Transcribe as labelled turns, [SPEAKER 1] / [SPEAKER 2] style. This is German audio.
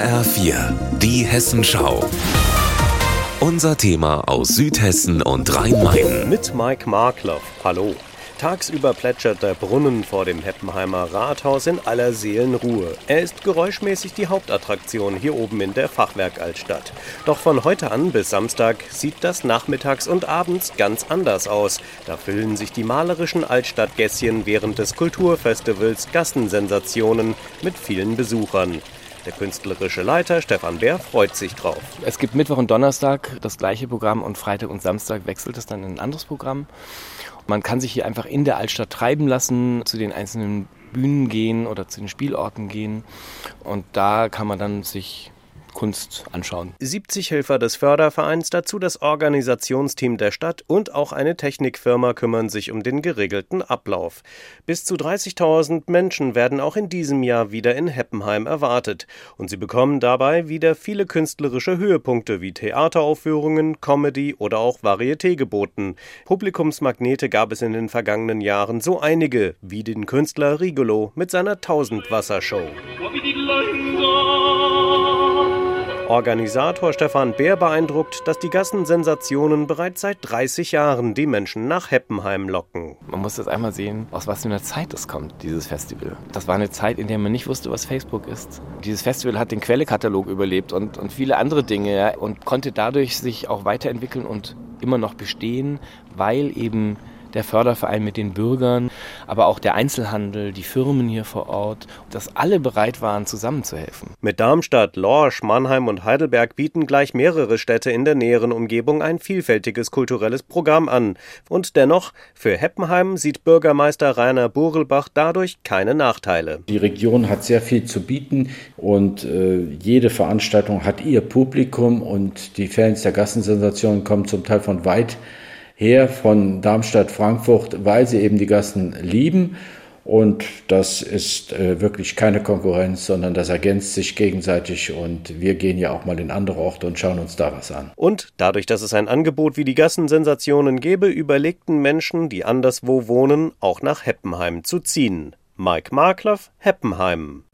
[SPEAKER 1] HR4, die Hessenschau. Unser Thema aus Südhessen und Rhein-Main.
[SPEAKER 2] Mit Mike Markloff. Hallo. Tagsüber plätschert der Brunnen vor dem Heppenheimer Rathaus in aller Seelenruhe. Er ist geräuschmäßig die Hauptattraktion hier oben in der Fachwerk-Altstadt. Doch von heute an bis Samstag sieht das nachmittags und abends ganz anders aus. Da füllen sich die malerischen Altstadtgässchen während des Kulturfestivals Gassensensationen mit vielen Besuchern. Der künstlerische Leiter Stefan Bär freut sich drauf.
[SPEAKER 3] Es gibt Mittwoch und Donnerstag das gleiche Programm und Freitag und Samstag wechselt es dann in ein anderes Programm. Man kann sich hier einfach in der Altstadt treiben lassen, zu den einzelnen Bühnen gehen oder zu den Spielorten gehen und da kann man dann sich Kunst anschauen.
[SPEAKER 2] 70 Helfer des Fördervereins, dazu das Organisationsteam der Stadt und auch eine Technikfirma kümmern sich um den geregelten Ablauf. Bis zu 30.000 Menschen werden auch in diesem Jahr wieder in Heppenheim erwartet und sie bekommen dabei wieder viele künstlerische Höhepunkte wie Theateraufführungen, Comedy oder auch Varieté geboten. Publikumsmagnete gab es in den vergangenen Jahren so einige, wie den Künstler Rigolo mit seiner Tausendwassershow. Organisator Stefan Bär beeindruckt, dass die Gassensensationen bereits seit 30 Jahren die Menschen nach Heppenheim locken.
[SPEAKER 3] Man muss das einmal sehen, aus was für einer Zeit es kommt, dieses Festival. Das war eine Zeit, in der man nicht wusste, was Facebook ist. Dieses Festival hat den Quellekatalog überlebt und, und viele andere Dinge und konnte dadurch sich auch weiterentwickeln und immer noch bestehen, weil eben der Förderverein mit den Bürgern, aber auch der Einzelhandel, die Firmen hier vor Ort, dass alle bereit waren, zusammenzuhelfen.
[SPEAKER 2] Mit Darmstadt, Lorsch, Mannheim und Heidelberg bieten gleich mehrere Städte in der näheren Umgebung ein vielfältiges kulturelles Programm an. Und dennoch, für Heppenheim sieht Bürgermeister Rainer Burelbach dadurch keine Nachteile.
[SPEAKER 4] Die Region hat sehr viel zu bieten und äh, jede Veranstaltung hat ihr Publikum und die Fans der Gassensensation kommen zum Teil von weit her von Darmstadt, Frankfurt, weil sie eben die Gassen lieben. Und das ist äh, wirklich keine Konkurrenz, sondern das ergänzt sich gegenseitig. Und wir gehen ja auch mal in andere Orte und schauen uns da was an.
[SPEAKER 2] Und dadurch, dass es ein Angebot wie die Gassensensationen gäbe, überlegten Menschen, die anderswo wohnen, auch nach Heppenheim zu ziehen. Mike Markloff, Heppenheim.